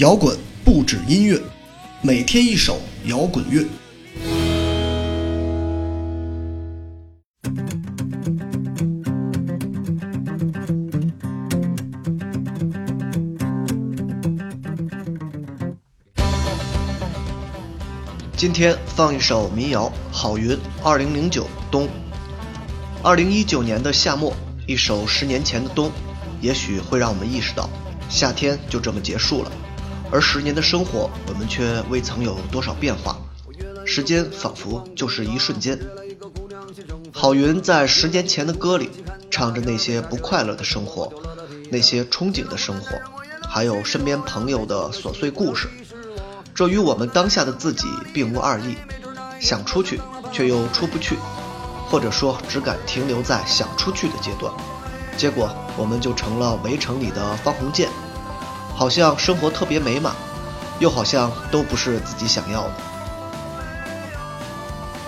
摇滚不止音乐，每天一首摇滚乐。今天放一首民谣《郝云二零零九冬》。二零一九年的夏末，一首十年前的冬，也许会让我们意识到，夏天就这么结束了。而十年的生活，我们却未曾有多少变化。时间仿佛就是一瞬间。郝云在十年前的歌里，唱着那些不快乐的生活，那些憧憬的生活，还有身边朋友的琐碎故事。这与我们当下的自己并无二异。想出去，却又出不去，或者说只敢停留在想出去的阶段。结果，我们就成了围城里的方鸿渐。好像生活特别美满，又好像都不是自己想要的。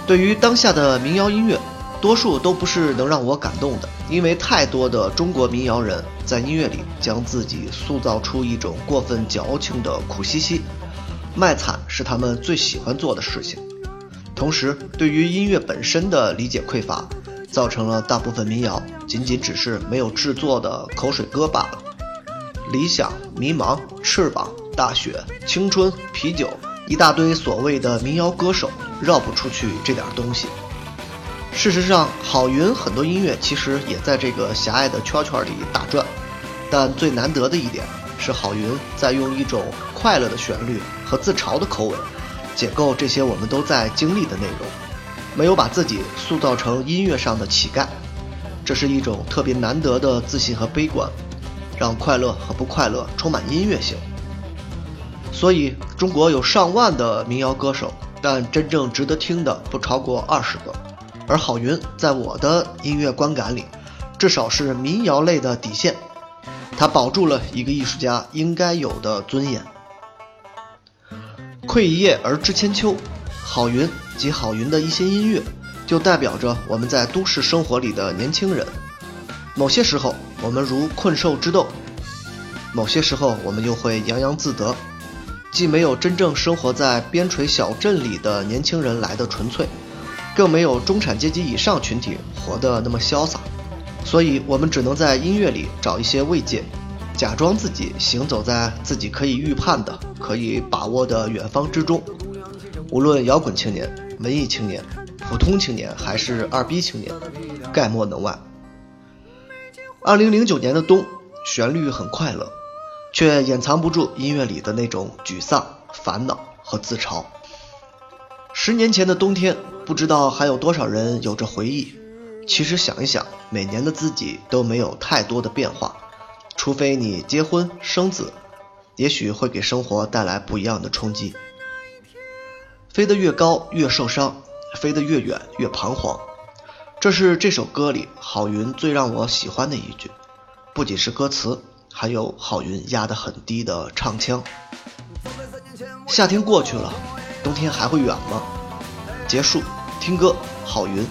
对于当下的民谣音乐，多数都不是能让我感动的，因为太多的中国民谣人在音乐里将自己塑造出一种过分矫情的苦兮兮，卖惨是他们最喜欢做的事情。同时，对于音乐本身的理解匮乏，造成了大部分民谣仅仅只是没有制作的口水歌罢了。理想、迷茫、翅膀、大雪、青春、啤酒，一大堆所谓的民谣歌手绕不出去这点东西。事实上，郝云很多音乐其实也在这个狭隘的圈圈里打转。但最难得的一点是，郝云在用一种快乐的旋律和自嘲的口吻，解构这些我们都在经历的内容，没有把自己塑造成音乐上的乞丐。这是一种特别难得的自信和悲观。让快乐和不快乐充满音乐性。所以，中国有上万的民谣歌手，但真正值得听的不超过二十个。而郝云在我的音乐观感里，至少是民谣类的底线。他保住了一个艺术家应该有的尊严。窥一叶而知千秋，郝云及郝云的一些音乐，就代表着我们在都市生活里的年轻人。某些时候，我们如困兽之斗；某些时候，我们又会洋洋自得。既没有真正生活在边陲小镇里的年轻人来的纯粹，更没有中产阶级以上群体活得那么潇洒。所以，我们只能在音乐里找一些慰藉，假装自己行走在自己可以预判的、可以把握的远方之中。无论摇滚青年、文艺青年、普通青年，还是二逼青年，概莫能外。二零零九年的冬，旋律很快乐，却掩藏不住音乐里的那种沮丧、烦恼和自嘲。十年前的冬天，不知道还有多少人有着回忆。其实想一想，每年的自己都没有太多的变化，除非你结婚生子，也许会给生活带来不一样的冲击。飞得越高越受伤，飞得越远越彷徨。这是这首歌里郝云最让我喜欢的一句，不仅是歌词，还有郝云压得很低的唱腔。夏天过去了，冬天还会远吗？结束，听歌，郝云，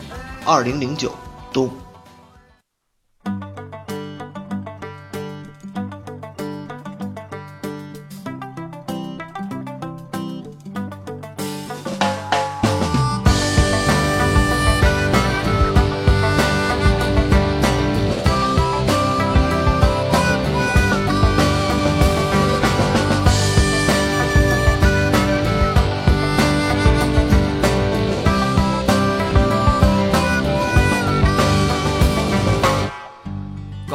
二零零九冬。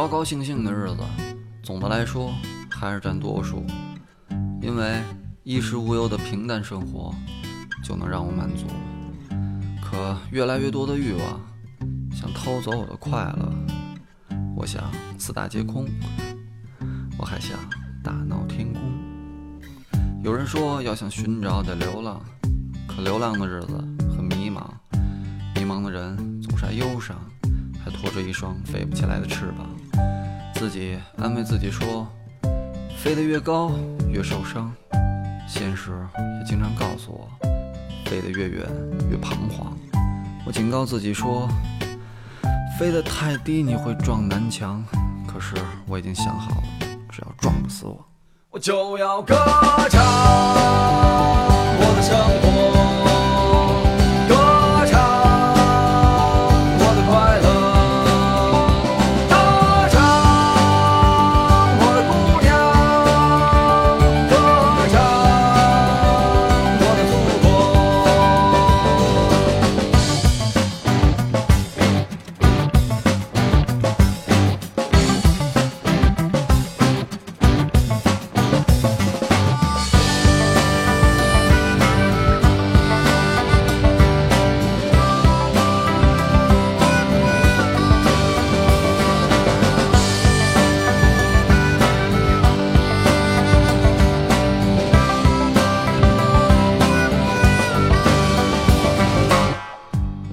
高高兴兴的日子，总的来说还是占多数，因为衣食无忧的平淡生活就能让我满足。可越来越多的欲望想偷走我的快乐，我想四大皆空，我还想大闹天宫。有人说要想寻找得流浪，可流浪的日子很迷茫，迷茫的人总是爱忧伤，还拖着一双飞不起来的翅膀。自己安慰自己说：“飞得越高越受伤。”现实也经常告诉我：“飞得越远越彷徨。”我警告自己说：“飞得太低你会撞南墙。”可是我已经想好了，只要撞不死我，我就要歌唱我的生活。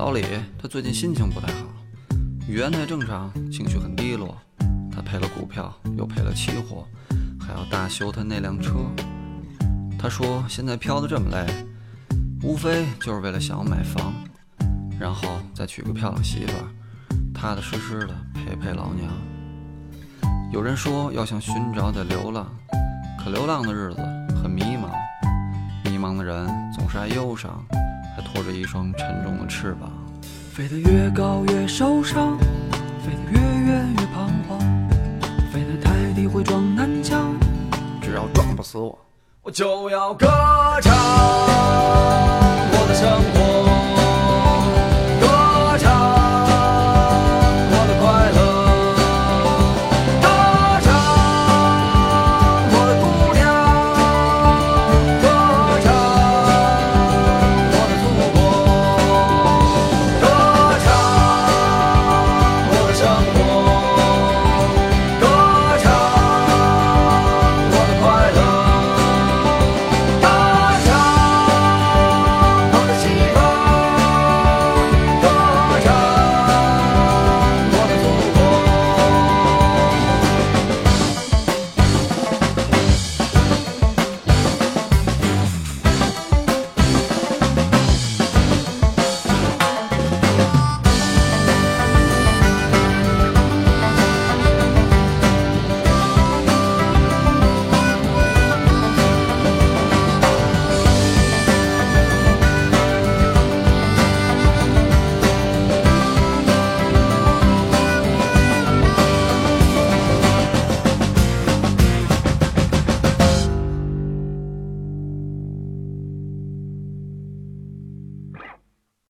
老李，他最近心情不太好，语言太正常，情绪很低落。他赔了股票，又赔了期货，还要大修他那辆车。他说现在飘得这么累，无非就是为了想要买房，然后再娶个漂亮媳妇，踏踏实实的陪陪老娘。有人说要想寻找得流浪，可流浪的日子很迷茫，迷茫的人总是爱忧伤，还拖着一双沉重的翅膀。飞得越高越受伤，飞得越远越彷徨，飞得太低会撞南墙，只要撞不死我，我就要歌唱我的生活。